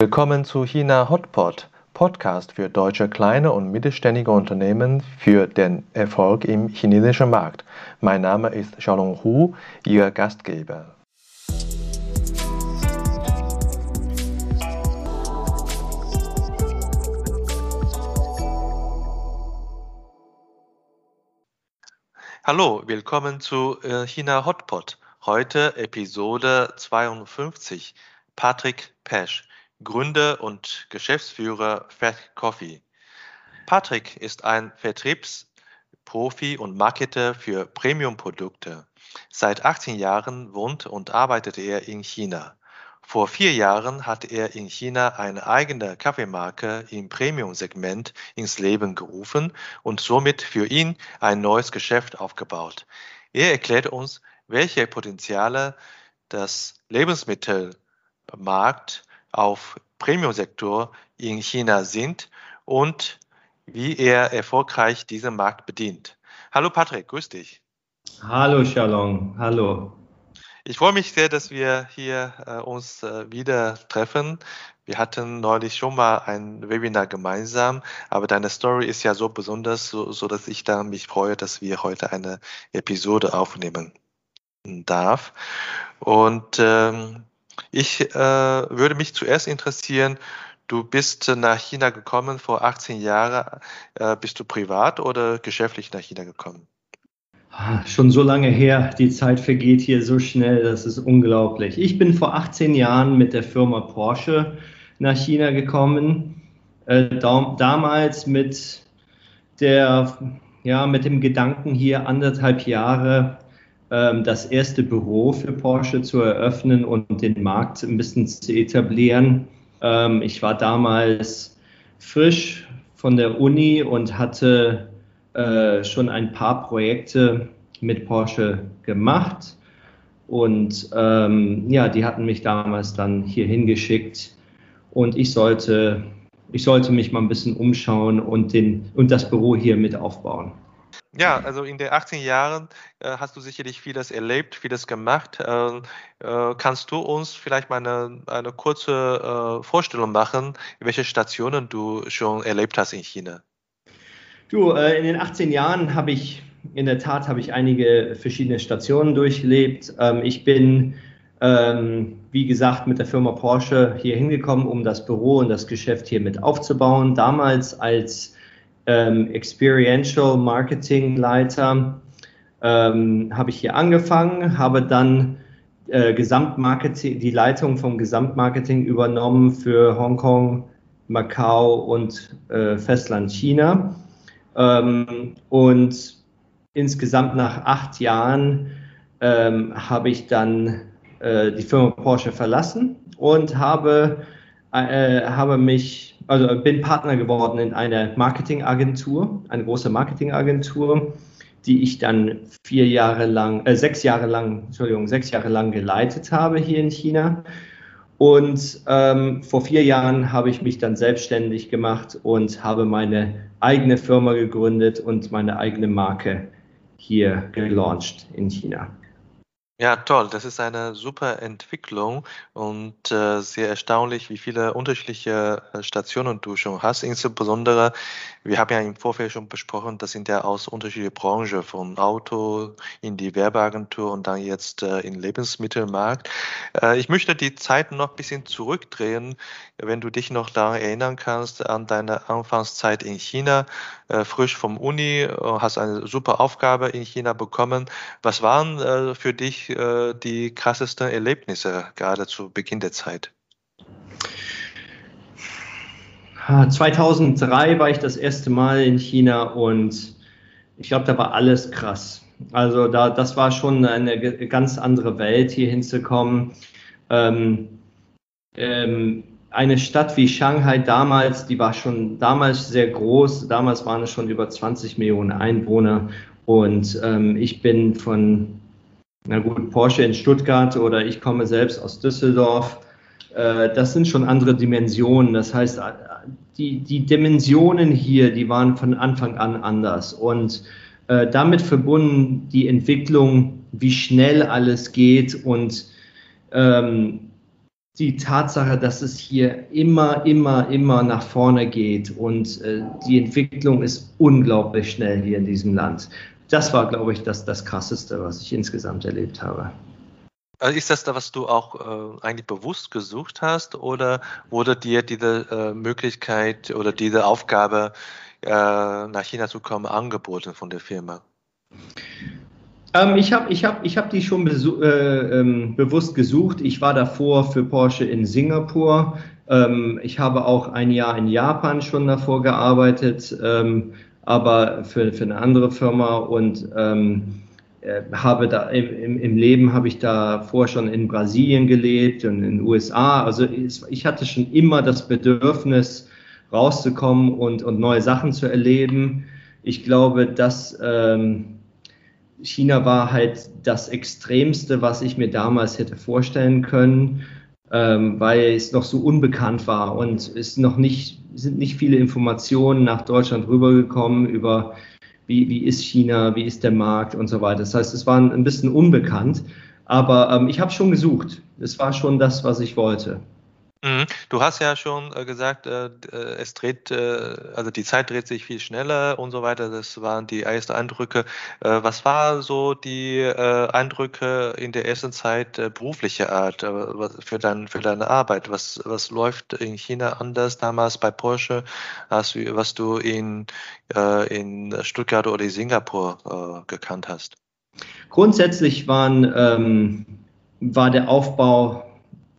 Willkommen zu China Hotpot, Podcast für deutsche kleine und mittelständige Unternehmen für den Erfolg im chinesischen Markt. Mein Name ist Xiaolong Hu, Ihr Gastgeber. Hallo, willkommen zu äh, China Hotpot. Heute Episode 52. Patrick Pesch. Gründer und Geschäftsführer Fat Coffee. Patrick ist ein Vertriebsprofi und Marketer für Premium-Produkte. Seit 18 Jahren wohnt und arbeitet er in China. Vor vier Jahren hat er in China eine eigene Kaffeemarke im Premium-Segment ins Leben gerufen und somit für ihn ein neues Geschäft aufgebaut. Er erklärt uns, welche Potenziale das Lebensmittelmarkt auf Premium-Sektor in China sind und wie er erfolgreich diesen Markt bedient. Hallo Patrick, grüß dich. Hallo Shalom, hallo. Ich freue mich sehr, dass wir hier äh, uns äh, wieder treffen. Wir hatten neulich schon mal ein Webinar gemeinsam, aber deine Story ist ja so besonders, so, so dass ich da mich freue, dass wir heute eine Episode aufnehmen darf. Und ähm, ich äh, würde mich zuerst interessieren, du bist nach China gekommen vor 18 Jahren. Äh, bist du privat oder geschäftlich nach China gekommen? Ah, schon so lange her, die Zeit vergeht hier so schnell, das ist unglaublich. Ich bin vor 18 Jahren mit der Firma Porsche nach China gekommen, äh, damals mit der, ja, mit dem Gedanken hier anderthalb Jahre das erste Büro für Porsche zu eröffnen und den Markt ein bisschen zu etablieren. Ähm, ich war damals frisch von der Uni und hatte äh, schon ein paar Projekte mit Porsche gemacht. Und ähm, ja, die hatten mich damals dann hier hingeschickt und ich sollte, ich sollte mich mal ein bisschen umschauen und, den, und das Büro hier mit aufbauen. Ja, also in den 18 Jahren äh, hast du sicherlich vieles erlebt, vieles gemacht. Äh, äh, kannst du uns vielleicht mal eine, eine kurze äh, Vorstellung machen, welche Stationen du schon erlebt hast in China? Du, äh, in den 18 Jahren habe ich, in der Tat habe ich einige verschiedene Stationen durchlebt. Ähm, ich bin, ähm, wie gesagt, mit der Firma Porsche hier hingekommen, um das Büro und das Geschäft hier mit aufzubauen. Damals als ähm, Experiential Marketing Leiter ähm, habe ich hier angefangen, habe dann äh, Gesamtmarketing, die Leitung vom Gesamtmarketing übernommen für Hongkong, Macau und äh, Festland China. Ähm, und insgesamt nach acht Jahren ähm, habe ich dann äh, die Firma Porsche verlassen und habe, äh, habe mich also bin Partner geworden in einer Marketingagentur, eine große Marketingagentur, die ich dann vier Jahre lang, äh, sechs Jahre lang, Entschuldigung, sechs Jahre lang geleitet habe hier in China. Und ähm, vor vier Jahren habe ich mich dann selbstständig gemacht und habe meine eigene Firma gegründet und meine eigene Marke hier gelauncht in China. Ja, toll. Das ist eine super Entwicklung und äh, sehr erstaunlich, wie viele unterschiedliche äh, Stationen du schon hast. Insbesondere, wir haben ja im Vorfeld schon besprochen, das sind ja aus unterschiedlichen Branchen, von Auto in die Werbeagentur und dann jetzt äh, in Lebensmittelmarkt. Äh, ich möchte die Zeit noch ein bisschen zurückdrehen, wenn du dich noch daran erinnern kannst, an deine Anfangszeit in China, äh, frisch vom Uni, äh, hast eine super Aufgabe in China bekommen. Was waren für dich äh, die krassesten Erlebnisse, gerade zu Beginn der Zeit? 2003 war ich das erste Mal in China und ich glaube, da war alles krass. Also da, das war schon eine ganz andere Welt, hier hinzukommen. Ähm, ähm, eine Stadt wie Shanghai damals, die war schon damals sehr groß. Damals waren es schon über 20 Millionen Einwohner. Und ähm, ich bin von na gut, Porsche in Stuttgart oder ich komme selbst aus Düsseldorf. Äh, das sind schon andere Dimensionen. Das heißt, die, die Dimensionen hier, die waren von Anfang an anders. Und äh, damit verbunden die Entwicklung, wie schnell alles geht und ähm, die Tatsache, dass es hier immer, immer, immer nach vorne geht und äh, die Entwicklung ist unglaublich schnell hier in diesem Land. Das war, glaube ich, das, das Krasseste, was ich insgesamt erlebt habe. Also ist das da, was du auch äh, eigentlich bewusst gesucht hast oder wurde dir diese äh, Möglichkeit oder diese Aufgabe, äh, nach China zu kommen, angeboten von der Firma? Ähm, ich habe ich hab, ich hab die schon äh, ähm, bewusst gesucht. Ich war davor für Porsche in Singapur. Ähm, ich habe auch ein Jahr in Japan schon davor gearbeitet, ähm, aber für, für eine andere Firma und ähm, äh, habe da im, im Leben habe ich davor schon in Brasilien gelebt und in den USA. Also ich hatte schon immer das Bedürfnis, rauszukommen und, und neue Sachen zu erleben. Ich glaube, dass ähm, China war halt das Extremste, was ich mir damals hätte vorstellen können, ähm, weil es noch so unbekannt war und es noch nicht sind nicht viele Informationen nach Deutschland rübergekommen über wie, wie ist China, wie ist der Markt und so weiter. Das heißt, es war ein bisschen unbekannt, aber ähm, ich habe schon gesucht. Es war schon das, was ich wollte. Mhm. Du hast ja schon äh, gesagt, äh, äh, es dreht, also die Zeit dreht sich viel schneller und so weiter. Das waren die ersten Eindrücke. Was war so die Eindrücke in der ersten Zeit beruflicher Art für, dein, für deine Arbeit? Was, was läuft in China anders damals bei Porsche, als was du in, in Stuttgart oder Singapur gekannt hast? Grundsätzlich waren, ähm, war der Aufbau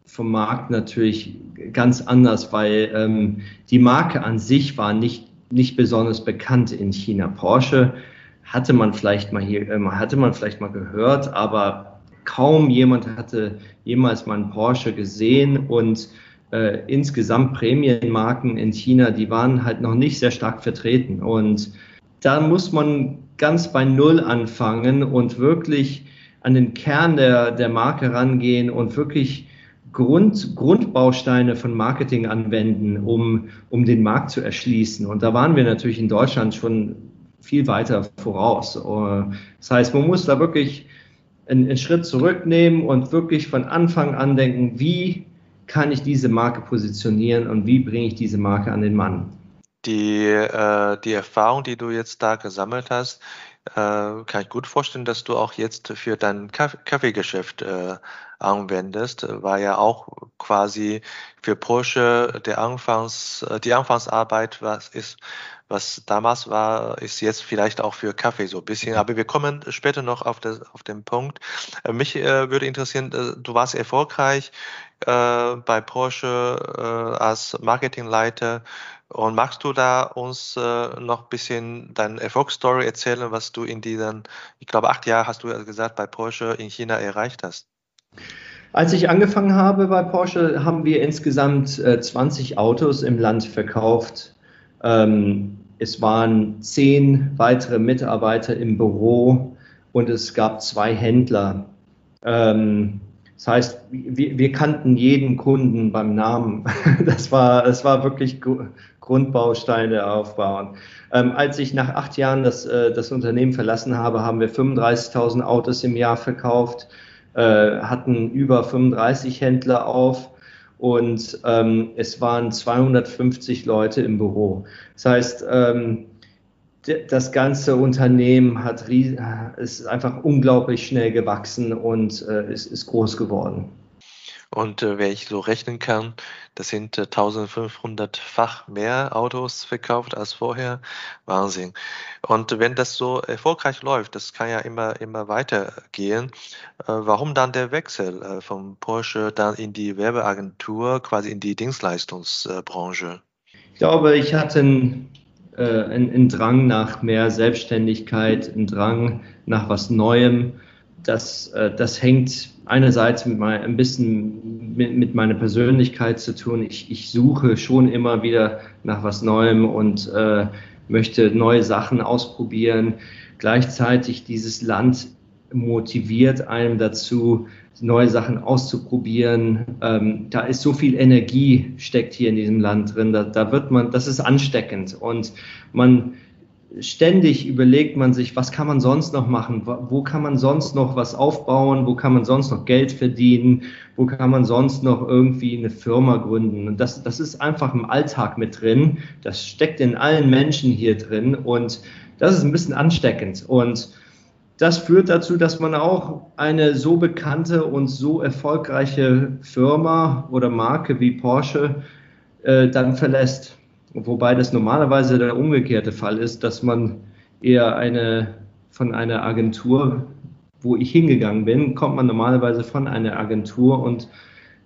vom Markt natürlich ganz anders, weil ähm, die Marke an sich war nicht, nicht besonders bekannt in China. Porsche hatte man vielleicht mal hier, äh, hatte man vielleicht mal gehört, aber kaum jemand hatte jemals mal einen Porsche gesehen und äh, insgesamt Prämienmarken in China, die waren halt noch nicht sehr stark vertreten und da muss man ganz bei Null anfangen und wirklich an den Kern der, der Marke rangehen und wirklich Grund, Grundbausteine von Marketing anwenden, um, um den Markt zu erschließen. Und da waren wir natürlich in Deutschland schon viel weiter voraus. Das heißt, man muss da wirklich einen, einen Schritt zurücknehmen und wirklich von Anfang an denken, wie kann ich diese Marke positionieren und wie bringe ich diese Marke an den Mann. Die, äh, die Erfahrung, die du jetzt da gesammelt hast, äh, kann ich gut vorstellen, dass du auch jetzt für dein Kaffeegeschäft äh, anwendest, war ja auch quasi für Porsche der Anfangs, äh, die Anfangsarbeit, was ist, was damals war, ist jetzt vielleicht auch für Kaffee so ein bisschen. Aber wir kommen später noch auf, das, auf den Punkt. Äh, mich äh, würde interessieren, äh, du warst erfolgreich äh, bei Porsche äh, als Marketingleiter. Und magst du da uns äh, noch ein bisschen deine Erfolgsstory erzählen, was du in diesen, ich glaube, acht Jahren hast du gesagt, bei Porsche in China erreicht hast? Als ich angefangen habe bei Porsche, haben wir insgesamt äh, 20 Autos im Land verkauft. Ähm, es waren zehn weitere Mitarbeiter im Büro und es gab zwei Händler. Ähm, das heißt, wir, wir, kannten jeden Kunden beim Namen. Das war, das war wirklich Grundbausteine aufbauen. Ähm, als ich nach acht Jahren das, äh, das Unternehmen verlassen habe, haben wir 35.000 Autos im Jahr verkauft, äh, hatten über 35 Händler auf und ähm, es waren 250 Leute im Büro. Das heißt, ähm, das ganze Unternehmen hat, ist einfach unglaublich schnell gewachsen und äh, ist, ist groß geworden. Und äh, wenn ich so rechnen kann, das sind äh, 1500-fach mehr Autos verkauft als vorher. Wahnsinn. Und wenn das so erfolgreich läuft, das kann ja immer, immer weitergehen. Äh, warum dann der Wechsel äh, vom Porsche dann in die Werbeagentur, quasi in die Dienstleistungsbranche? Ich glaube, ich hatte einen, äh, einen Drang nach mehr Selbstständigkeit, einen Drang nach was Neuem. Das, äh, das hängt einerseits mit mein, ein bisschen mit, mit, meiner Persönlichkeit zu tun. Ich, ich, suche schon immer wieder nach was Neuem und äh, möchte neue Sachen ausprobieren. Gleichzeitig dieses Land motiviert einem dazu, neue Sachen auszuprobieren. Ähm, da ist so viel Energie steckt hier in diesem Land drin. Da, da wird man, das ist ansteckend und man ständig überlegt man sich, was kann man sonst noch machen? Wo kann man sonst noch was aufbauen? Wo kann man sonst noch Geld verdienen? Wo kann man sonst noch irgendwie eine Firma gründen? Und das, das ist einfach im Alltag mit drin. Das steckt in allen Menschen hier drin und das ist ein bisschen ansteckend. Und das führt dazu, dass man auch eine so bekannte und so erfolgreiche Firma oder Marke wie Porsche äh, dann verlässt. Wobei das normalerweise der umgekehrte Fall ist, dass man eher eine von einer Agentur, wo ich hingegangen bin, kommt man normalerweise von einer Agentur und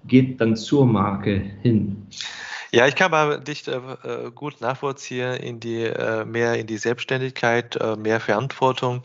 geht dann zur Marke hin. Ja, ich kann aber dich äh, äh, gut nachvollziehen in die äh, mehr in die Selbstständigkeit, äh, mehr Verantwortung.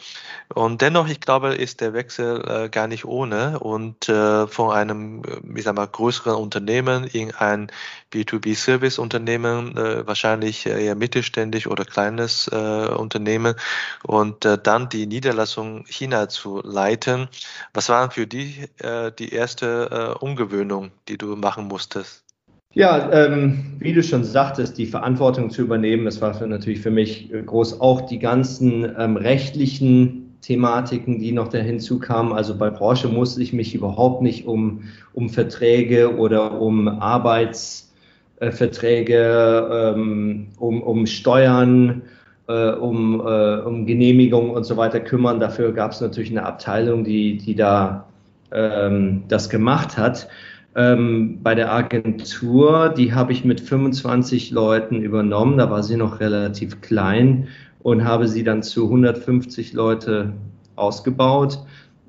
Und dennoch, ich glaube, ist der Wechsel äh, gar nicht ohne. Und äh, von einem, ich sag mal, größeren Unternehmen in ein B2B-Service-Unternehmen, wahrscheinlich eher mittelständisch oder kleines Unternehmen und dann die Niederlassung China zu leiten. Was waren für dich die erste Umgewöhnung, die du machen musstest? Ja, ähm, wie du schon sagtest, die Verantwortung zu übernehmen, das war natürlich für mich groß. Auch die ganzen ähm, rechtlichen Thematiken, die noch da hinzukamen. Also bei Porsche musste ich mich überhaupt nicht um, um Verträge oder um Arbeitsverträge, ähm, um, um Steuern, äh, um, äh, um Genehmigungen und so weiter kümmern. Dafür gab es natürlich eine Abteilung, die, die da ähm, das gemacht hat ähm, bei der Agentur, die habe ich mit 25 Leuten übernommen, da war sie noch relativ klein und habe sie dann zu 150 Leute ausgebaut.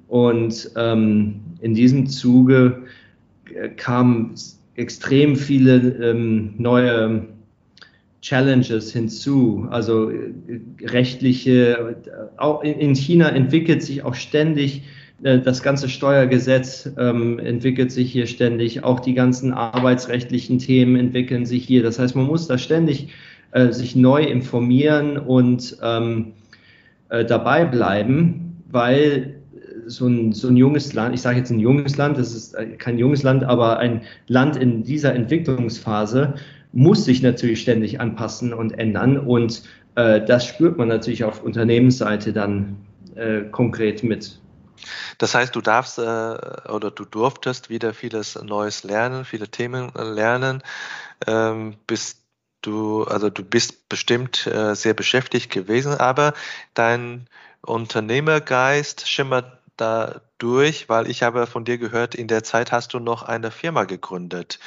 Und ähm, in diesem Zuge äh, kamen extrem viele ähm, neue Challenges hinzu, also äh, rechtliche, äh, auch in China entwickelt sich auch ständig das ganze Steuergesetz ähm, entwickelt sich hier ständig, auch die ganzen arbeitsrechtlichen Themen entwickeln sich hier. Das heißt, man muss da ständig äh, sich neu informieren und ähm, äh, dabei bleiben, weil so ein, so ein junges Land, ich sage jetzt ein junges Land, das ist äh, kein junges Land, aber ein Land in dieser Entwicklungsphase muss sich natürlich ständig anpassen und ändern und äh, das spürt man natürlich auf Unternehmensseite dann äh, konkret mit. Das heißt, du darfst äh, oder du durftest wieder vieles Neues lernen, viele Themen lernen. Ähm, bist du, also du bist bestimmt äh, sehr beschäftigt gewesen, aber dein Unternehmergeist schimmert da durch, weil ich habe von dir gehört, in der Zeit hast du noch eine Firma gegründet.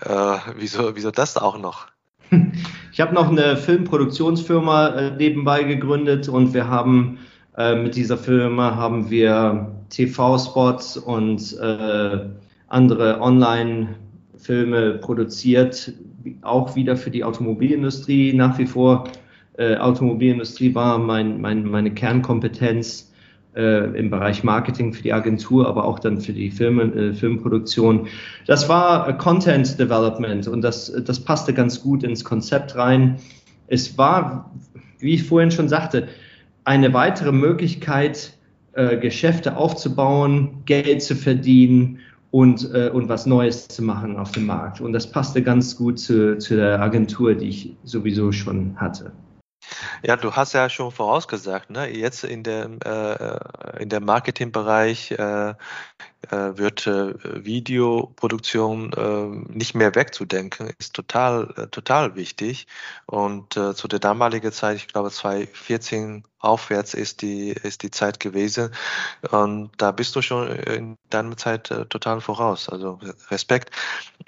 Äh, wieso, wieso das auch noch? Ich habe noch eine Filmproduktionsfirma äh, nebenbei gegründet und wir haben äh, mit dieser Firma haben wir TV-Spots und äh, andere Online-Filme produziert, auch wieder für die Automobilindustrie. Nach wie vor, äh, Automobilindustrie war mein, mein, meine Kernkompetenz äh, im Bereich Marketing für die Agentur, aber auch dann für die Film, äh, Filmproduktion. Das war äh, Content Development und das, das passte ganz gut ins Konzept rein. Es war, wie ich vorhin schon sagte, eine weitere Möglichkeit, äh, Geschäfte aufzubauen, Geld zu verdienen und, äh, und was Neues zu machen auf dem Markt. Und das passte ganz gut zu, zu der Agentur, die ich sowieso schon hatte. Ja, du hast ja schon vorausgesagt, ne? jetzt in der, äh, in der Marketingbereich äh, äh, wird äh, Videoproduktion äh, nicht mehr wegzudenken, ist total, äh, total wichtig. Und äh, zu der damaligen Zeit, ich glaube 2014 aufwärts ist die, ist die Zeit gewesen. Und da bist du schon in deiner Zeit äh, total voraus. Also Respekt.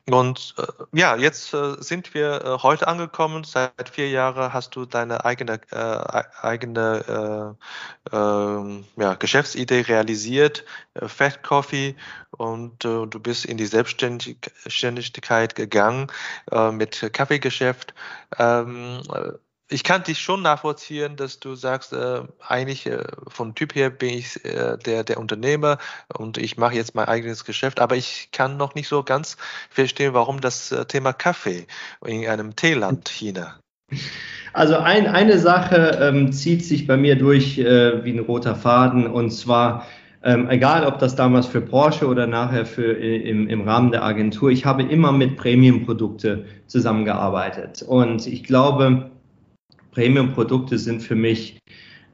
Und äh, ja, jetzt äh, sind wir äh, heute angekommen. Seit vier Jahren hast du deine eigene, äh, eigene äh, äh, ja, Geschäftsidee realisiert, Fat Coffee, und äh, du bist in die Selbstständigkeit gegangen äh, mit Kaffeegeschäft. Ähm, ich kann dich schon nachvollziehen, dass du sagst, äh, eigentlich äh, vom Typ her bin ich äh, der, der Unternehmer und ich mache jetzt mein eigenes Geschäft, aber ich kann noch nicht so ganz verstehen, warum das äh, Thema Kaffee in einem Teeland China. Also ein, eine Sache ähm, zieht sich bei mir durch äh, wie ein roter Faden und zwar ähm, egal ob das damals für Porsche oder nachher für im, im Rahmen der Agentur, ich habe immer mit Premium-Produkte zusammengearbeitet. Und ich glaube, Premium-Produkte sind für mich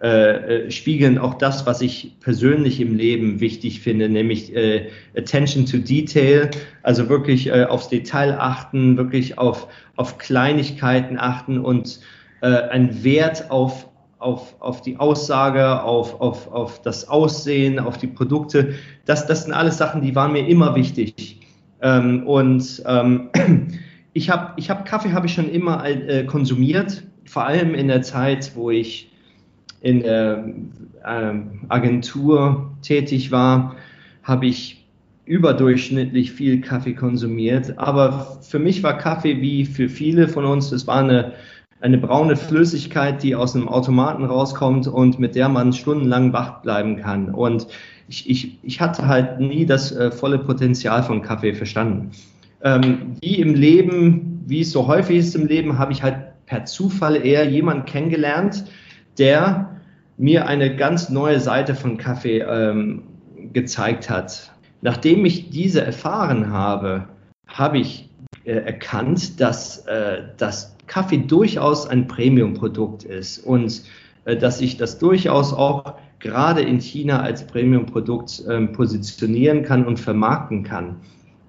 äh, äh, spiegeln auch das, was ich persönlich im Leben wichtig finde, nämlich äh, Attention to Detail, also wirklich äh, aufs Detail achten, wirklich auf, auf Kleinigkeiten achten und äh, einen Wert auf, auf, auf die Aussage, auf, auf, auf das Aussehen, auf die Produkte. Das, das sind alles Sachen, die waren mir immer wichtig. Ähm, und ähm, ich habe ich hab Kaffee habe ich schon immer äh, konsumiert, vor allem in der Zeit, wo ich in der ähm, Agentur tätig war, habe ich überdurchschnittlich viel Kaffee konsumiert. Aber für mich war Kaffee wie für viele von uns, es war eine, eine braune Flüssigkeit, die aus einem Automaten rauskommt und mit der man stundenlang wach bleiben kann. Und ich, ich, ich hatte halt nie das äh, volle Potenzial von Kaffee verstanden. Ähm, wie im Leben, wie es so häufig ist im Leben, habe ich halt per Zufall eher jemanden kennengelernt, der mir eine ganz neue Seite von Kaffee ähm, gezeigt hat. Nachdem ich diese erfahren habe, habe ich äh, erkannt, dass, äh, dass Kaffee durchaus ein Premium-Produkt ist und äh, dass ich das durchaus auch gerade in China als Premium-Produkt ähm, positionieren kann und vermarkten kann.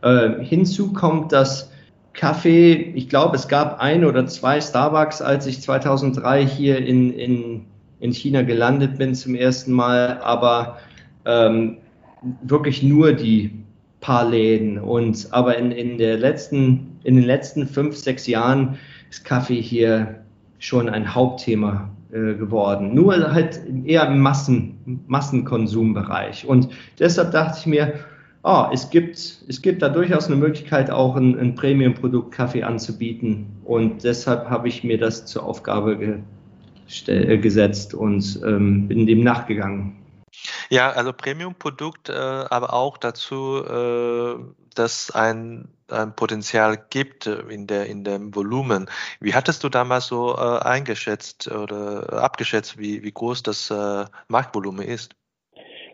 Äh, hinzu kommt, dass Kaffee, ich glaube, es gab ein oder zwei Starbucks, als ich 2003 hier in, in in China gelandet bin zum ersten Mal, aber ähm, wirklich nur die paar Läden. Und aber in, in, der letzten, in den letzten fünf, sechs Jahren ist Kaffee hier schon ein Hauptthema äh, geworden. Nur halt eher im Massen, Massenkonsumbereich. Und deshalb dachte ich mir, oh, es, gibt, es gibt da durchaus eine Möglichkeit, auch ein, ein Premium-Produkt Kaffee anzubieten. Und deshalb habe ich mir das zur Aufgabe äh, gesetzt und ähm, bin dem nachgegangen. Ja, also Premium-Produkt, äh, aber auch dazu, äh, dass ein, ein Potenzial gibt in, der, in dem Volumen. Wie hattest du damals so äh, eingeschätzt oder abgeschätzt, wie, wie groß das äh, Marktvolumen ist?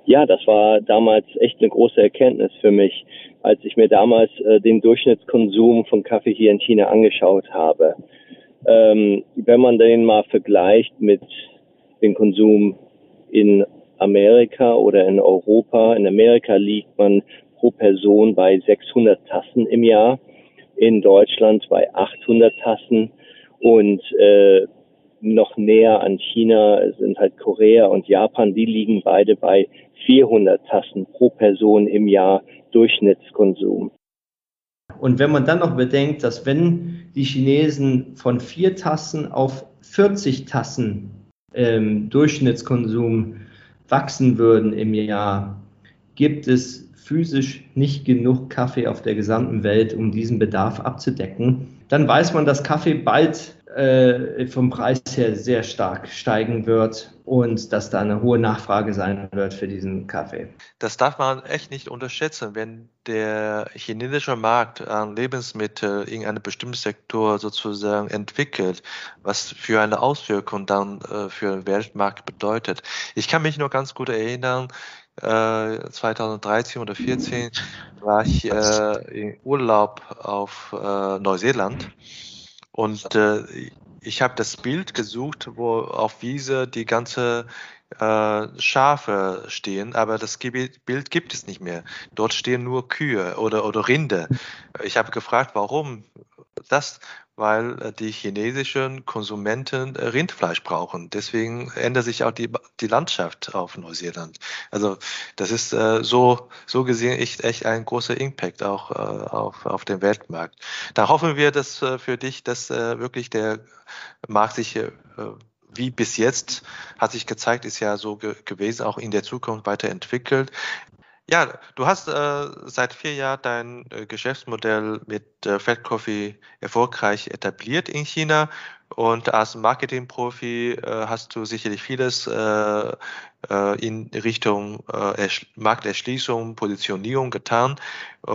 Ja, das war damals echt eine große Erkenntnis für mich, als ich mir damals äh, den Durchschnittskonsum von Kaffee hier in China angeschaut habe. Ähm, wenn man den mal vergleicht mit dem Konsum in Amerika oder in Europa, in Amerika liegt man pro Person bei 600 Tassen im Jahr, in Deutschland bei 800 Tassen und äh, noch näher an China sind halt Korea und Japan, die liegen beide bei 400 Tassen pro Person im Jahr Durchschnittskonsum. Und wenn man dann noch bedenkt, dass wenn die Chinesen von vier Tassen auf 40 Tassen ähm, Durchschnittskonsum wachsen würden im Jahr, gibt es physisch nicht genug Kaffee auf der gesamten Welt, um diesen Bedarf abzudecken. Dann weiß man, dass Kaffee bald äh, vom Preis her sehr stark steigen wird und dass da eine hohe Nachfrage sein wird für diesen Kaffee. Das darf man echt nicht unterschätzen, wenn der chinesische Markt an Lebensmitteln in einem bestimmten Sektor sozusagen entwickelt, was für eine Auswirkung dann äh, für den Weltmarkt bedeutet. Ich kann mich nur ganz gut erinnern, 2013 äh, oder 2014 war ich äh, in Urlaub auf äh, Neuseeland und äh, ich habe das Bild gesucht, wo auf Wiese die ganze äh, Schafe stehen, aber das Bild gibt es nicht mehr. Dort stehen nur Kühe oder, oder Rinde. Ich habe gefragt, warum das? weil äh, die chinesischen Konsumenten äh, Rindfleisch brauchen. Deswegen ändert sich auch die, die Landschaft auf Neuseeland. Also das ist äh, so, so gesehen echt, echt ein großer Impact auch auf, auf den Weltmarkt. Da hoffen wir, dass für dich, dass wirklich der Markt sich wie bis jetzt hat sich gezeigt, ist ja so ge gewesen, auch in der Zukunft weiterentwickelt. Ja, du hast äh, seit vier Jahren dein äh, Geschäftsmodell mit äh, Fat Coffee erfolgreich etabliert in China und als Marketingprofi äh, hast du sicherlich vieles äh, äh, in Richtung Markterschließung, Positionierung getan.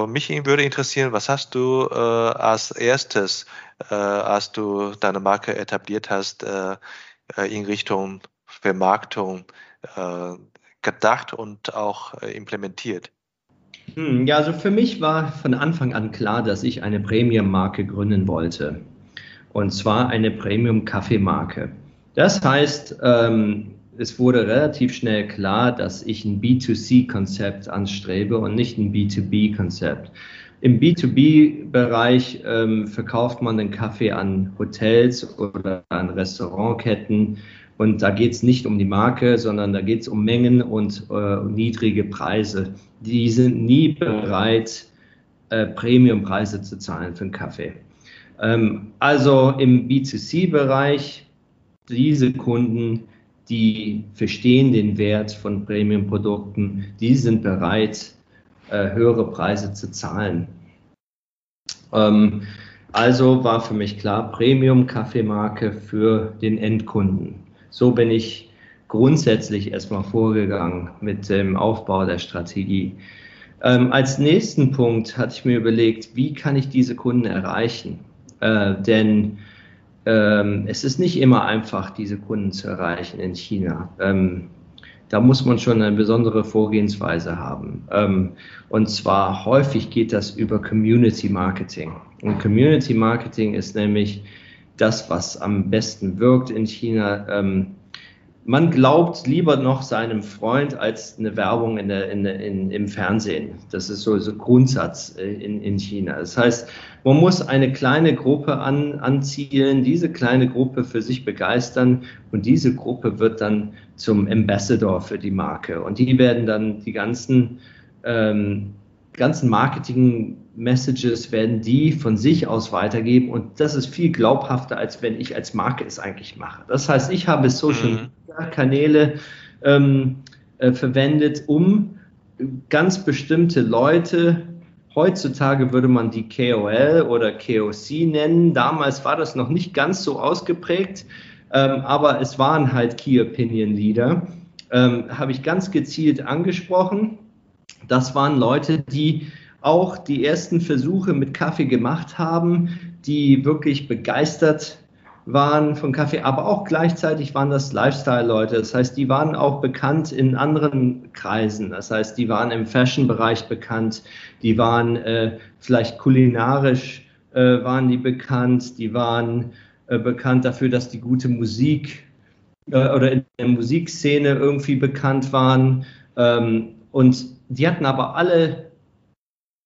Mich würde interessieren, was hast du als erstes, als du deine Marke etabliert hast, in Richtung Vermarktung gedacht und auch äh, implementiert? Hm, ja, also für mich war von Anfang an klar, dass ich eine Premium-Marke gründen wollte. Und zwar eine Premium-Kaffeemarke. Das heißt, ähm, es wurde relativ schnell klar, dass ich ein B2C-Konzept anstrebe und nicht ein B2B-Konzept. Im B2B-Bereich ähm, verkauft man den Kaffee an Hotels oder an Restaurantketten und da geht es nicht um die Marke, sondern da geht es um Mengen und äh, niedrige Preise. Die sind nie bereit, äh, Premiumpreise zu zahlen für einen Kaffee. Ähm, also im B2C-Bereich, diese Kunden, die verstehen den Wert von Premium-Produkten, die sind bereit, äh, höhere Preise zu zahlen. Ähm, also war für mich klar, Premium-Kaffeemarke für den Endkunden. So bin ich grundsätzlich erstmal vorgegangen mit dem Aufbau der Strategie. Ähm, als nächsten Punkt hatte ich mir überlegt, wie kann ich diese Kunden erreichen? Äh, denn ähm, es ist nicht immer einfach, diese Kunden zu erreichen in China. Ähm, da muss man schon eine besondere Vorgehensweise haben. Ähm, und zwar häufig geht das über Community Marketing. Und Community Marketing ist nämlich das, was am besten wirkt in China. Ähm, man glaubt lieber noch seinem Freund als eine Werbung in der, in, in, im Fernsehen. Das ist so, so Grundsatz äh, in, in China. Das heißt, man muss eine kleine Gruppe an, anzielen, diese kleine Gruppe für sich begeistern und diese Gruppe wird dann zum Ambassador für die Marke. Und die werden dann die ganzen, ähm, ganzen Marketing Messages werden die von sich aus weitergeben und das ist viel glaubhafter, als wenn ich als Marke es eigentlich mache. Das heißt, ich habe Social mhm. Ähm, äh, verwendet, um ganz bestimmte Leute, heutzutage würde man die KOL oder KOC nennen, damals war das noch nicht ganz so ausgeprägt, ähm, aber es waren halt Key Opinion Leader, ähm, habe ich ganz gezielt angesprochen. Das waren Leute, die auch die ersten Versuche mit Kaffee gemacht haben, die wirklich begeistert waren von Kaffee, aber auch gleichzeitig waren das Lifestyle-Leute. Das heißt, die waren auch bekannt in anderen Kreisen. Das heißt, die waren im Fashion-Bereich bekannt, die waren äh, vielleicht kulinarisch äh, waren die bekannt, die waren äh, bekannt dafür, dass die gute Musik äh, oder in der Musikszene irgendwie bekannt waren. Ähm, und die hatten aber alle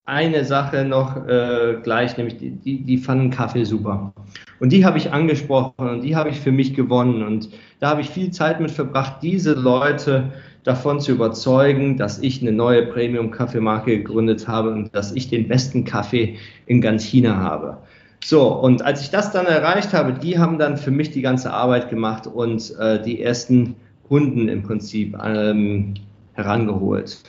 eine Sache noch äh, gleich, nämlich die, die, die fanden Kaffee super. Und die habe ich angesprochen und die habe ich für mich gewonnen. Und da habe ich viel Zeit mit verbracht, diese Leute davon zu überzeugen, dass ich eine neue Premium-Kaffeemarke gegründet habe und dass ich den besten Kaffee in ganz China habe. So, und als ich das dann erreicht habe, die haben dann für mich die ganze Arbeit gemacht und äh, die ersten Kunden im Prinzip ähm, herangeholt.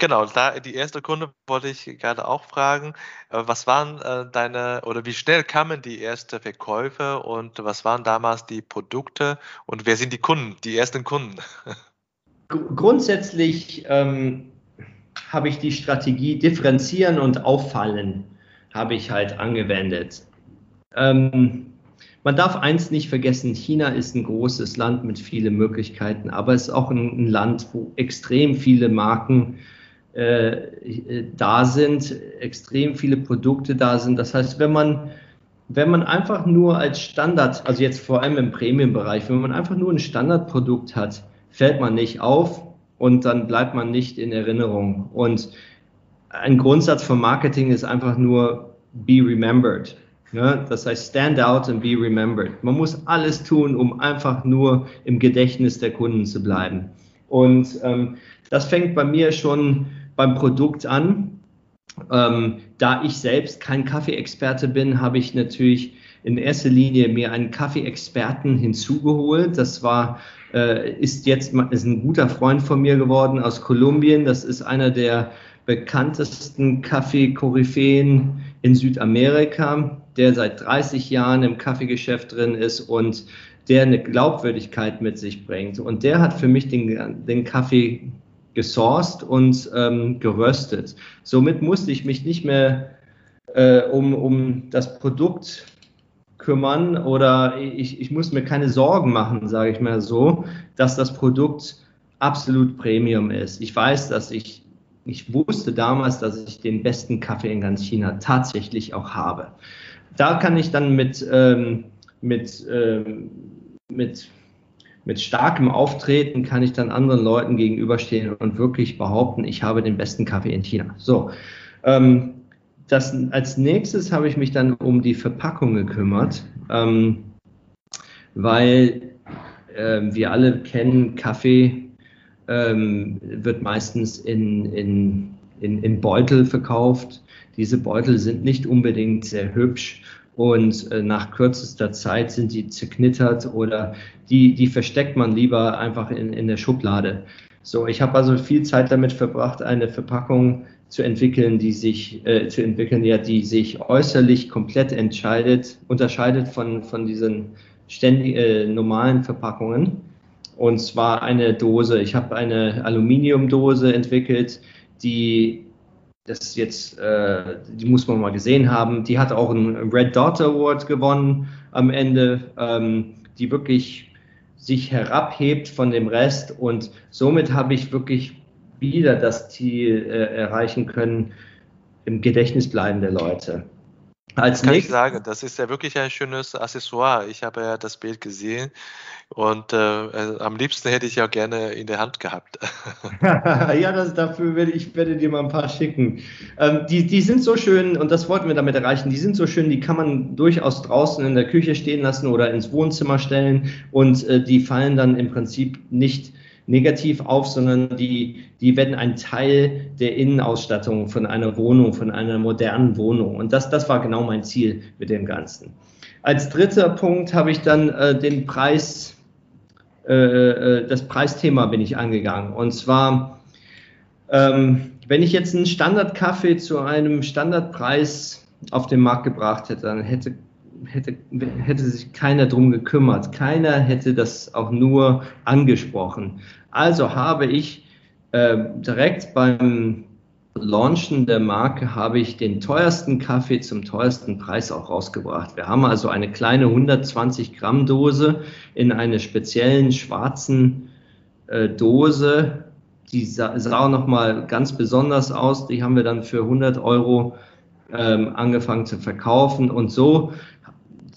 Genau, da die erste Kunde wollte ich gerade auch fragen, äh, was waren äh, deine oder wie schnell kamen die ersten Verkäufe und was waren damals die Produkte und wer sind die Kunden, die ersten Kunden? Grundsätzlich ähm, habe ich die Strategie differenzieren und auffallen, habe ich halt angewendet. Ähm, man darf eins nicht vergessen, China ist ein großes Land mit vielen Möglichkeiten, aber es ist auch ein, ein Land, wo extrem viele Marken äh, da sind, extrem viele Produkte da sind. Das heißt, wenn man, wenn man einfach nur als Standard, also jetzt vor allem im Premium-Bereich, wenn man einfach nur ein Standardprodukt hat, fällt man nicht auf und dann bleibt man nicht in Erinnerung. Und ein Grundsatz von Marketing ist einfach nur be remembered. Ja, das heißt, stand out and be remembered. Man muss alles tun, um einfach nur im Gedächtnis der Kunden zu bleiben. Und ähm, das fängt bei mir schon beim Produkt an. Ähm, da ich selbst kein Kaffeeexperte bin, habe ich natürlich in erster Linie mir einen Kaffeeexperten hinzugeholt. Das war, äh, ist jetzt ist ein guter Freund von mir geworden aus Kolumbien. Das ist einer der bekanntesten Kaffee-Koryphäen in Südamerika, der seit 30 Jahren im Kaffeegeschäft drin ist und der eine Glaubwürdigkeit mit sich bringt. Und der hat für mich den, den Kaffee gesourced und ähm, geröstet. Somit musste ich mich nicht mehr äh, um, um das Produkt kümmern oder ich, ich muss mir keine Sorgen machen, sage ich mal so, dass das Produkt absolut Premium ist. Ich weiß, dass ich, ich wusste damals, dass ich den besten Kaffee in ganz China tatsächlich auch habe. Da kann ich dann mit, ähm, mit ähm, mit, mit starkem Auftreten kann ich dann anderen Leuten gegenüberstehen und wirklich behaupten, ich habe den besten Kaffee in China. So, ähm, das, als nächstes habe ich mich dann um die Verpackung gekümmert, ähm, weil äh, wir alle kennen, Kaffee ähm, wird meistens in, in, in, in Beutel verkauft. Diese Beutel sind nicht unbedingt sehr hübsch und äh, nach kürzester Zeit sind die zerknittert oder die, die versteckt man lieber einfach in, in der Schublade. So, ich habe also viel Zeit damit verbracht, eine Verpackung zu entwickeln, die sich äh, zu entwickeln, ja, die sich äußerlich komplett entscheidet, unterscheidet von von diesen ständig äh, normalen Verpackungen. Und zwar eine Dose. Ich habe eine Aluminiumdose entwickelt, die das jetzt, äh, die muss man mal gesehen haben. Die hat auch einen Red Dot Award gewonnen am Ende, ähm, die wirklich sich herabhebt von dem Rest und somit habe ich wirklich wieder das Ziel äh, erreichen können, im Gedächtnis bleiben der Leute. Als kann ich sagen, das ist ja wirklich ein schönes Accessoire. Ich habe ja das Bild gesehen und äh, äh am liebsten hätte ich ja gerne in der Hand gehabt. ja, das, dafür werde ich werde dir mal ein paar schicken. Ähm, die, die sind so schön und das wollten wir damit erreichen. Die sind so schön, die kann man durchaus draußen in der Küche stehen lassen oder ins Wohnzimmer stellen und äh, die fallen dann im Prinzip nicht negativ auf, sondern die, die werden ein Teil der Innenausstattung von einer Wohnung, von einer modernen Wohnung. Und das, das war genau mein Ziel mit dem Ganzen. Als dritter Punkt habe ich dann äh, den Preis, äh, äh, das Preisthema bin ich angegangen. Und zwar, ähm, wenn ich jetzt einen Standardkaffee zu einem Standardpreis auf den Markt gebracht hätte, dann hätte hätte, hätte sich keiner drum gekümmert. Keiner hätte das auch nur angesprochen. Also habe ich äh, direkt beim Launchen der Marke habe ich den teuersten Kaffee zum teuersten Preis auch rausgebracht. Wir haben also eine kleine 120 Gramm Dose in einer speziellen schwarzen äh, Dose. Die sah, sah noch mal ganz besonders aus. Die haben wir dann für 100 Euro ähm, angefangen zu verkaufen und so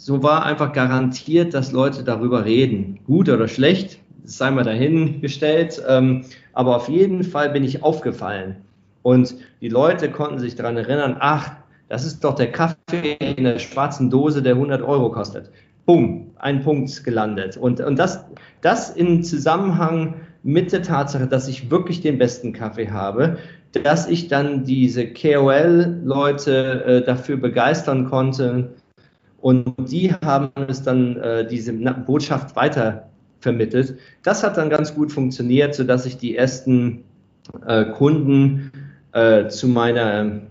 so war einfach garantiert, dass Leute darüber reden. Gut oder schlecht, sei mal dahingestellt. Ähm, aber auf jeden Fall bin ich aufgefallen. Und die Leute konnten sich daran erinnern, ach, das ist doch der Kaffee in der schwarzen Dose, der 100 Euro kostet. Boom, ein Punkt gelandet. Und, und das, das in Zusammenhang mit der Tatsache, dass ich wirklich den besten Kaffee habe, dass ich dann diese KOL-Leute äh, dafür begeistern konnte, und die haben es dann, äh, diese Botschaft weiter vermittelt. Das hat dann ganz gut funktioniert, sodass ich die ersten äh, Kunden äh, zu meiner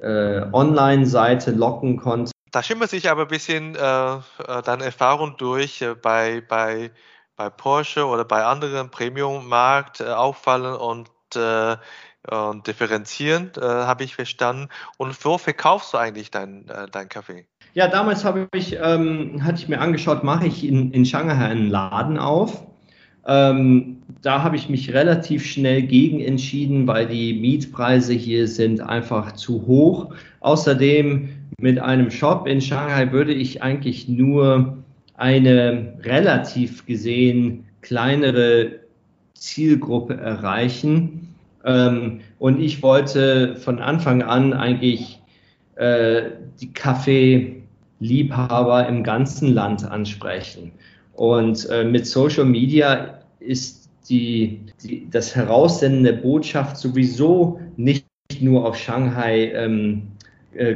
äh, Online-Seite locken konnte. Da schimmert sich aber ein bisschen äh, äh, deine Erfahrung durch äh, bei, bei, bei Porsche oder bei anderen Premium-Markt auffallen und und differenzieren, äh, habe ich verstanden. Und wo verkaufst du eigentlich deinen äh, dein Kaffee? Ja, damals habe ich, ähm, hatte ich mir angeschaut, mache ich in, in Shanghai einen Laden auf. Ähm, da habe ich mich relativ schnell gegen entschieden, weil die Mietpreise hier sind einfach zu hoch. Außerdem mit einem Shop in Shanghai würde ich eigentlich nur eine relativ gesehen kleinere Zielgruppe erreichen. Ähm, und ich wollte von Anfang an eigentlich äh, die Kaffee Liebhaber im ganzen Land ansprechen. Und äh, mit Social Media ist die, die, das Heraussenden der Botschaft sowieso nicht nur auf Shanghai ähm, äh,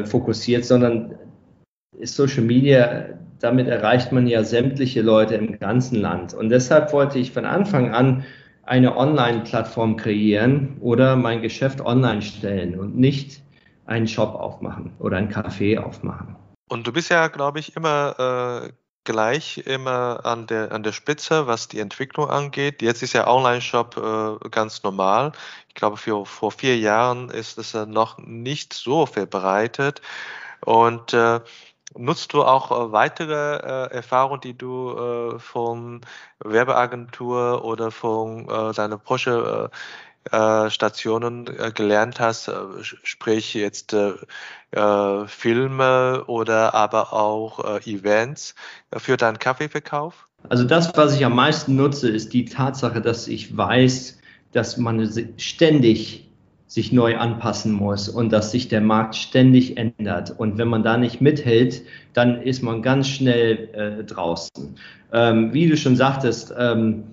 äh, fokussiert, sondern Social Media, damit erreicht man ja sämtliche Leute im ganzen Land. Und deshalb wollte ich von Anfang an eine Online-Plattform kreieren oder mein Geschäft online stellen und nicht einen Shop aufmachen oder ein Café aufmachen. Und du bist ja, glaube ich, immer äh, gleich immer an der, an der Spitze, was die Entwicklung angeht. Jetzt ist ja Online-Shop äh, ganz normal. Ich glaube, für, vor vier Jahren ist es äh, noch nicht so verbreitet. Und äh, nutzt du auch äh, weitere äh, Erfahrungen, die du äh, von Werbeagentur oder von äh, deiner Porsche äh, Stationen äh, gelernt hast, äh, sprich jetzt äh, äh, Filme oder aber auch Events für deinen Kaffeeverkauf? Also das, was ich am meisten nutze, ist die Tatsache, dass ich weiß, dass man ständig sich neu anpassen muss und dass sich der Markt ständig ändert. Und wenn man da nicht mithält, dann ist man ganz schnell äh, draußen. Ähm, wie du schon sagtest, ähm,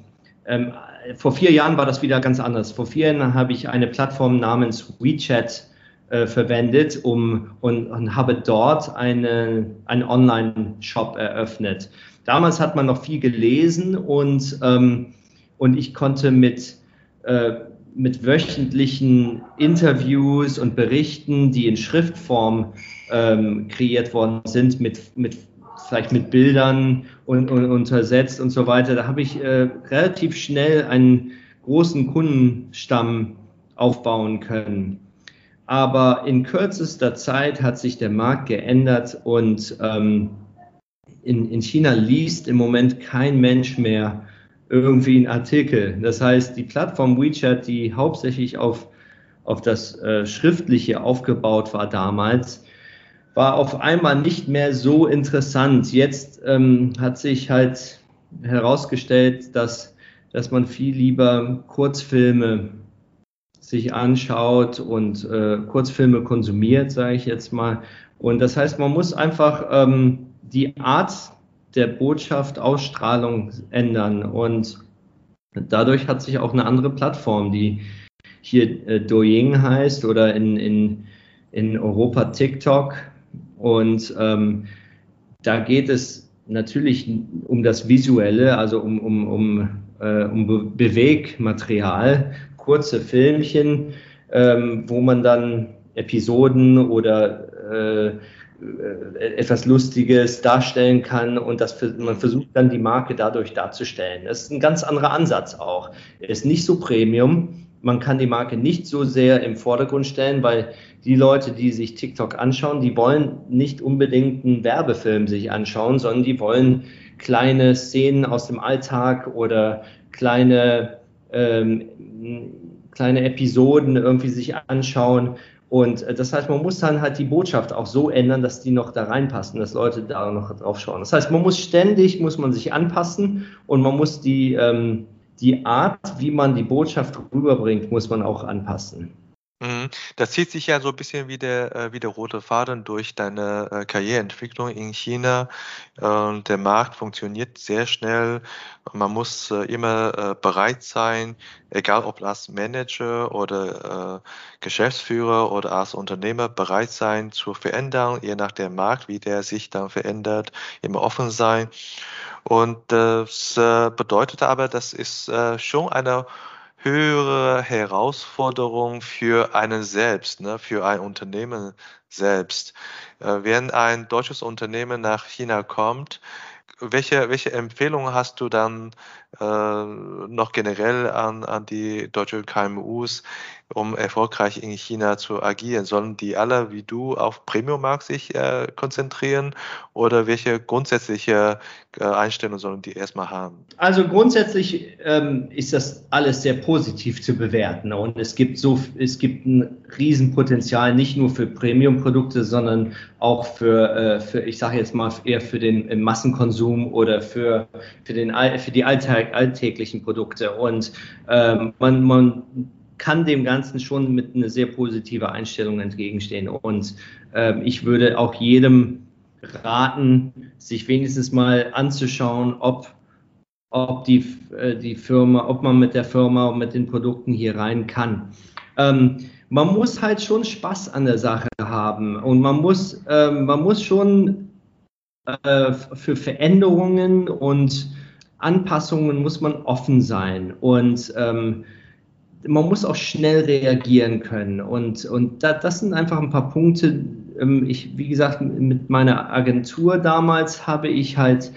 ähm, vor vier Jahren war das wieder ganz anders. Vor vier Jahren habe ich eine Plattform namens WeChat äh, verwendet um, und, und habe dort eine, einen Online-Shop eröffnet. Damals hat man noch viel gelesen und, ähm, und ich konnte mit, äh, mit wöchentlichen Interviews und Berichten, die in Schriftform ähm, kreiert worden sind, mit, mit vielleicht mit Bildern und, und untersetzt und so weiter. Da habe ich äh, relativ schnell einen großen Kundenstamm aufbauen können. Aber in kürzester Zeit hat sich der Markt geändert und ähm, in, in China liest im Moment kein Mensch mehr irgendwie einen Artikel. Das heißt, die Plattform WeChat, die hauptsächlich auf, auf das äh, Schriftliche aufgebaut war damals, war auf einmal nicht mehr so interessant. Jetzt ähm, hat sich halt herausgestellt, dass, dass man viel lieber Kurzfilme sich anschaut und äh, Kurzfilme konsumiert, sage ich jetzt mal. Und das heißt, man muss einfach ähm, die Art der Botschaft, Ausstrahlung ändern. Und dadurch hat sich auch eine andere Plattform, die hier äh, Douyin heißt oder in, in, in Europa TikTok, und ähm, da geht es natürlich um das Visuelle, also um, um, um, äh, um Be Bewegmaterial, kurze Filmchen, ähm, wo man dann Episoden oder äh, etwas Lustiges darstellen kann und das man versucht dann die Marke dadurch darzustellen. Das ist ein ganz anderer Ansatz auch. Er ist nicht so Premium. Man kann die Marke nicht so sehr im Vordergrund stellen, weil die Leute, die sich TikTok anschauen, die wollen nicht unbedingt einen Werbefilm sich anschauen, sondern die wollen kleine Szenen aus dem Alltag oder kleine, ähm, kleine Episoden irgendwie sich anschauen. Und äh, das heißt, man muss dann halt die Botschaft auch so ändern, dass die noch da reinpassen, dass Leute da noch drauf schauen. Das heißt, man muss ständig, muss man sich anpassen und man muss die, ähm, die Art, wie man die Botschaft rüberbringt, muss man auch anpassen. Mhm. Das zieht sich ja so ein bisschen wie der, äh, wie der rote Faden durch deine äh, Karriereentwicklung in China. Ähm, der Markt funktioniert sehr schnell. Man muss äh, immer bereit sein, egal ob als Manager oder Geschäftsführer oder als Unternehmer, bereit sein zu verändern, je nach dem Markt, wie der sich dann verändert, immer offen sein. Und das bedeutet aber, das ist schon eine höhere Herausforderung für einen selbst, ne, für ein Unternehmen selbst. Äh, wenn ein deutsches Unternehmen nach China kommt, welche, welche Empfehlungen hast du dann äh, noch generell an, an die deutsche KMUs, um erfolgreich in China zu agieren? Sollen die alle wie du auf Premium-Markt sich äh, konzentrieren oder welche grundsätzliche äh, Einstellungen sollen die erstmal haben? Also grundsätzlich ähm, ist das alles sehr positiv zu bewerten und es gibt so, es gibt ein Riesenpotenzial nicht nur für Premium-Produkte, sondern auch für, äh, für ich sage jetzt mal eher für den Massenkonsum oder für, für, den, für die Alltag, alltäglichen Produkte und ähm, man, man kann dem Ganzen schon mit einer sehr positiven Einstellung entgegenstehen. Und äh, ich würde auch jedem raten, sich wenigstens mal anzuschauen, ob, ob die, äh, die Firma, ob man mit der Firma und mit den Produkten hier rein kann. Ähm, man muss halt schon Spaß an der Sache haben und man muss, äh, man muss schon äh, für Veränderungen und Anpassungen muss man offen sein und ähm, man muss auch schnell reagieren können. Und, und da, das sind einfach ein paar Punkte. Ähm, ich, wie gesagt, mit meiner Agentur damals habe ich halt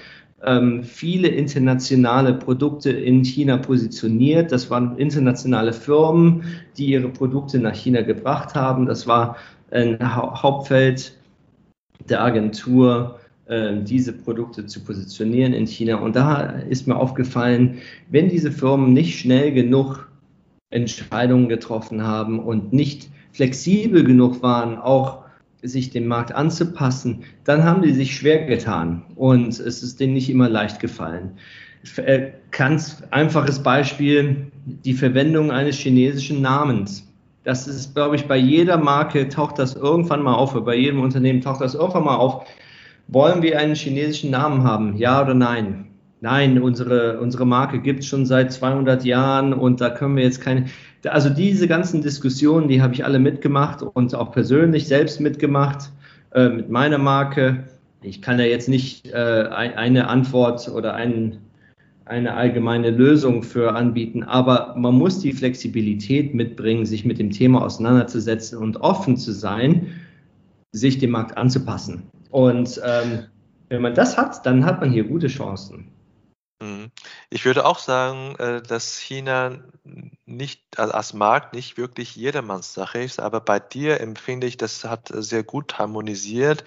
ähm, viele internationale Produkte in China positioniert. Das waren internationale Firmen, die ihre Produkte nach China gebracht haben. Das war ein Hauptfeld der Agentur diese Produkte zu positionieren in China. Und da ist mir aufgefallen, wenn diese Firmen nicht schnell genug Entscheidungen getroffen haben und nicht flexibel genug waren, auch sich dem Markt anzupassen, dann haben die sich schwer getan und es ist denen nicht immer leicht gefallen. Äh, ganz einfaches Beispiel, die Verwendung eines chinesischen Namens. Das ist, glaube ich, bei jeder Marke taucht das irgendwann mal auf, bei jedem Unternehmen taucht das irgendwann mal auf. Wollen wir einen chinesischen Namen haben? Ja oder nein? Nein, unsere, unsere Marke gibt es schon seit 200 Jahren und da können wir jetzt keine. Also diese ganzen Diskussionen, die habe ich alle mitgemacht und auch persönlich selbst mitgemacht äh, mit meiner Marke. Ich kann ja jetzt nicht äh, eine Antwort oder einen eine allgemeine Lösung für anbieten, aber man muss die Flexibilität mitbringen, sich mit dem Thema auseinanderzusetzen und offen zu sein, sich dem Markt anzupassen. Und ähm, wenn man das hat, dann hat man hier gute Chancen. Mhm. Ich würde auch sagen, äh, dass China nicht als Markt nicht wirklich jedermanns Sache ist, aber bei dir empfinde ich, das hat sehr gut harmonisiert.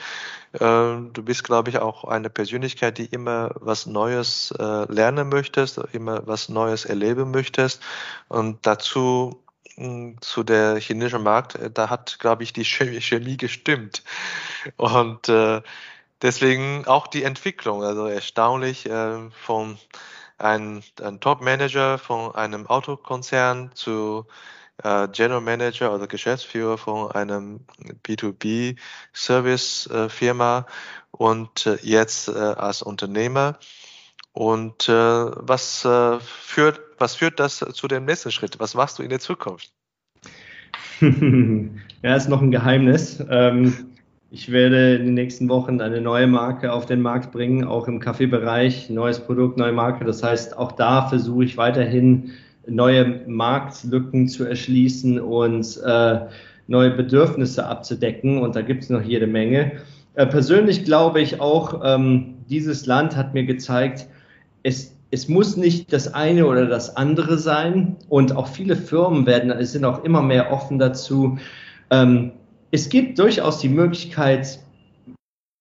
Ähm, du bist, glaube ich, auch eine Persönlichkeit, die immer was Neues äh, lernen möchtest, immer was Neues erleben möchtest. Und dazu zu der chinesischen Markt, äh, da hat, glaube ich, die Chemie gestimmt. Und deswegen auch die Entwicklung, also erstaunlich äh, von einem, ein Top-Manager von einem Autokonzern zu äh, General Manager oder Geschäftsführer von einem B2B-Service-Firma und äh, jetzt äh, als Unternehmer. Und äh, was, äh, führt, was führt das zu dem nächsten Schritt? Was machst du in der Zukunft? ja, ist noch ein Geheimnis. Ähm, ich werde in den nächsten Wochen eine neue Marke auf den Markt bringen, auch im Kaffeebereich, neues Produkt, neue Marke. Das heißt, auch da versuche ich weiterhin neue Marktlücken zu erschließen und äh, neue Bedürfnisse abzudecken. Und da gibt es noch jede Menge. Äh, persönlich glaube ich auch, ähm, dieses Land hat mir gezeigt, es, es muss nicht das eine oder das andere sein. Und auch viele Firmen werden, sind auch immer mehr offen dazu, ähm, es gibt durchaus die Möglichkeit,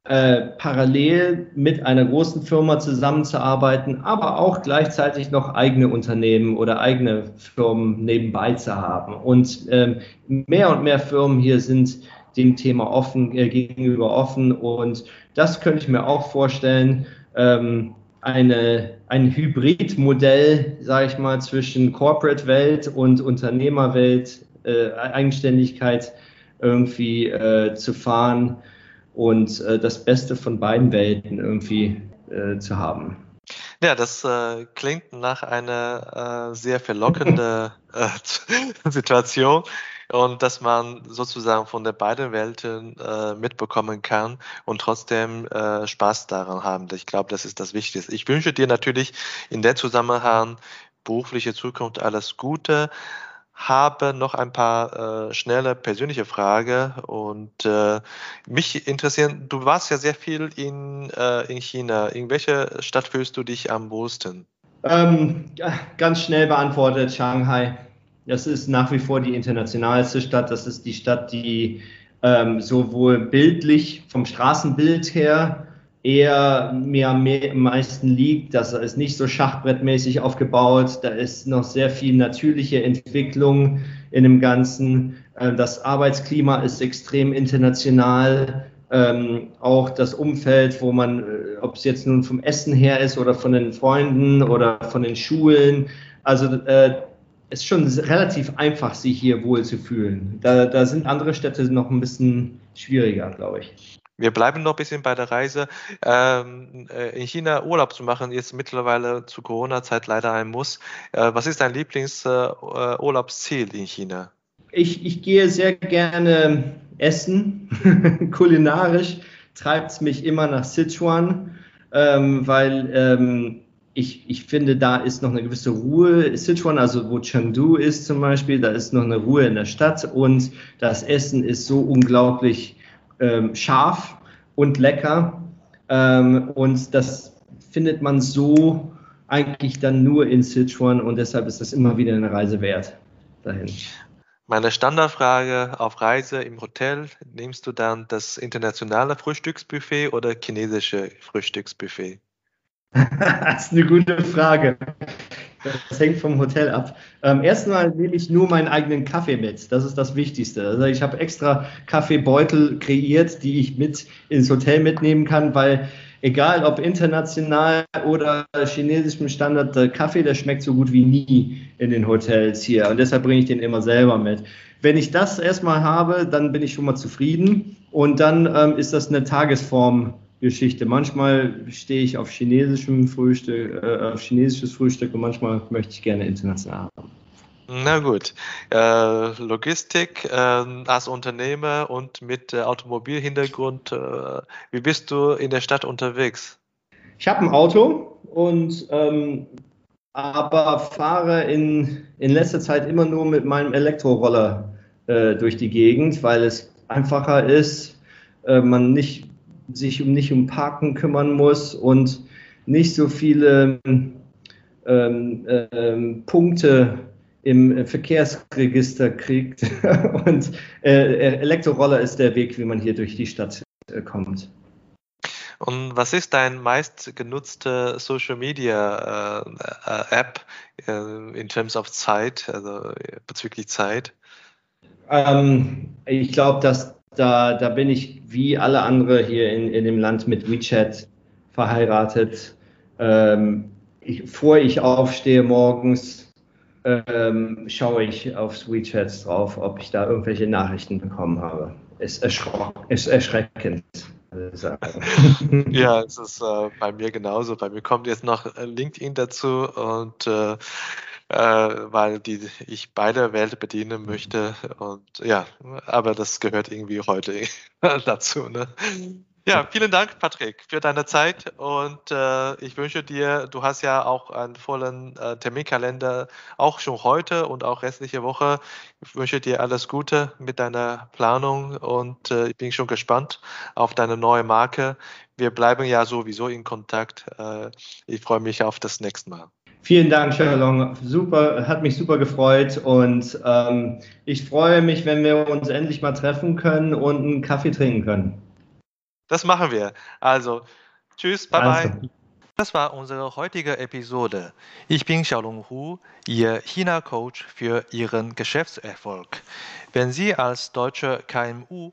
äh, parallel mit einer großen Firma zusammenzuarbeiten, aber auch gleichzeitig noch eigene Unternehmen oder eigene Firmen nebenbei zu haben. Und ähm, mehr und mehr Firmen hier sind dem Thema offen äh, gegenüber offen und das könnte ich mir auch vorstellen. Ähm, eine, ein Hybridmodell, sage ich mal, zwischen Corporate-Welt und Unternehmerwelt, äh, Eigenständigkeit irgendwie äh, zu fahren und äh, das Beste von beiden Welten irgendwie äh, zu haben. Ja, das äh, klingt nach einer äh, sehr verlockenden äh, Situation und dass man sozusagen von der beiden Welten äh, mitbekommen kann und trotzdem äh, Spaß daran haben. Ich glaube, das ist das Wichtigste. Ich wünsche dir natürlich in der Zusammenhang berufliche Zukunft alles Gute habe noch ein paar äh, schnelle persönliche Fragen und äh, mich interessieren, du warst ja sehr viel in, äh, in China. In welcher Stadt fühlst du dich am wohlsten? Ähm, ganz schnell beantwortet, Shanghai. Das ist nach wie vor die internationalste Stadt. Das ist die Stadt, die ähm, sowohl bildlich vom Straßenbild her eher mir am meisten liegt. Das ist nicht so schachbrettmäßig aufgebaut. Da ist noch sehr viel natürliche Entwicklung in dem Ganzen. Äh, das Arbeitsklima ist extrem international. Ähm, auch das Umfeld, wo man, äh, ob es jetzt nun vom Essen her ist oder von den Freunden oder von den Schulen. Also äh, ist schon relativ einfach, sich hier wohl zu fühlen. Da, da sind andere Städte noch ein bisschen schwieriger, glaube ich. Wir bleiben noch ein bisschen bei der Reise. Ähm, äh, in China Urlaub zu machen, ist mittlerweile zu Corona-Zeit leider ein Muss. Äh, was ist dein Lieblingsurlaubsziel äh, in China? Ich, ich gehe sehr gerne essen. Kulinarisch treibt es mich immer nach Sichuan, ähm, weil ähm, ich, ich finde, da ist noch eine gewisse Ruhe. Sichuan, also wo Chengdu ist zum Beispiel, da ist noch eine Ruhe in der Stadt und das Essen ist so unglaublich ähm, scharf und lecker. Ähm, und das findet man so eigentlich dann nur in Sichuan und deshalb ist das immer wieder eine Reise wert dahin. Meine Standardfrage auf Reise im Hotel, nimmst du dann das internationale Frühstücksbuffet oder chinesische Frühstücksbuffet? das ist eine gute Frage. Das hängt vom Hotel ab. Ähm, erstmal nehme ich nur meinen eigenen Kaffee mit. Das ist das Wichtigste. Also ich habe extra Kaffeebeutel kreiert, die ich mit ins Hotel mitnehmen kann, weil egal ob international oder chinesischem Standard, der Kaffee, der schmeckt so gut wie nie in den Hotels hier. Und deshalb bringe ich den immer selber mit. Wenn ich das erstmal habe, dann bin ich schon mal zufrieden. Und dann ähm, ist das eine Tagesform. Geschichte. Manchmal stehe ich auf chinesischem Frühstück, äh, auf chinesisches Frühstück und manchmal möchte ich gerne international haben. Na gut. Äh, Logistik äh, als Unternehmer und mit äh, Automobilhintergrund, äh, wie bist du in der Stadt unterwegs? Ich habe ein Auto und ähm, aber fahre in, in letzter Zeit immer nur mit meinem Elektroroller äh, durch die Gegend, weil es einfacher ist, man nicht sich um nicht um Parken kümmern muss und nicht so viele ähm, ähm, Punkte im Verkehrsregister kriegt. und äh, Elektroroller ist der Weg, wie man hier durch die Stadt äh, kommt. Und was ist dein meistgenutzte Social Media äh, äh App äh, in terms of Zeit, also bezüglich Zeit? Ähm, ich glaube, dass da, da bin ich wie alle andere hier in, in dem Land mit WeChat verheiratet. Ähm, ich, bevor ich aufstehe morgens, ähm, schaue ich auf WeChat drauf, ob ich da irgendwelche Nachrichten bekommen habe. Ist, ist erschreckend. ja, es ist äh, bei mir genauso. Bei mir kommt jetzt noch LinkedIn dazu und äh, äh, weil die, ich beide Welt bedienen möchte. Und ja, aber das gehört irgendwie heute dazu. Ne? Ja, vielen Dank, Patrick, für deine Zeit und äh, ich wünsche dir, du hast ja auch einen vollen äh, Terminkalender, auch schon heute und auch restliche Woche. Ich wünsche dir alles Gute mit deiner Planung und äh, ich bin schon gespannt auf deine neue Marke. Wir bleiben ja sowieso in Kontakt. Äh, ich freue mich auf das nächste Mal. Vielen Dank, Sherlong. Super, hat mich super gefreut und ähm, ich freue mich, wenn wir uns endlich mal treffen können und einen Kaffee trinken können. Das machen wir. Also, tschüss, bye also. bye. Das war unsere heutige Episode. Ich bin Xiaolong Hu, Ihr China-Coach für Ihren Geschäftserfolg. Wenn Sie als deutsche KMU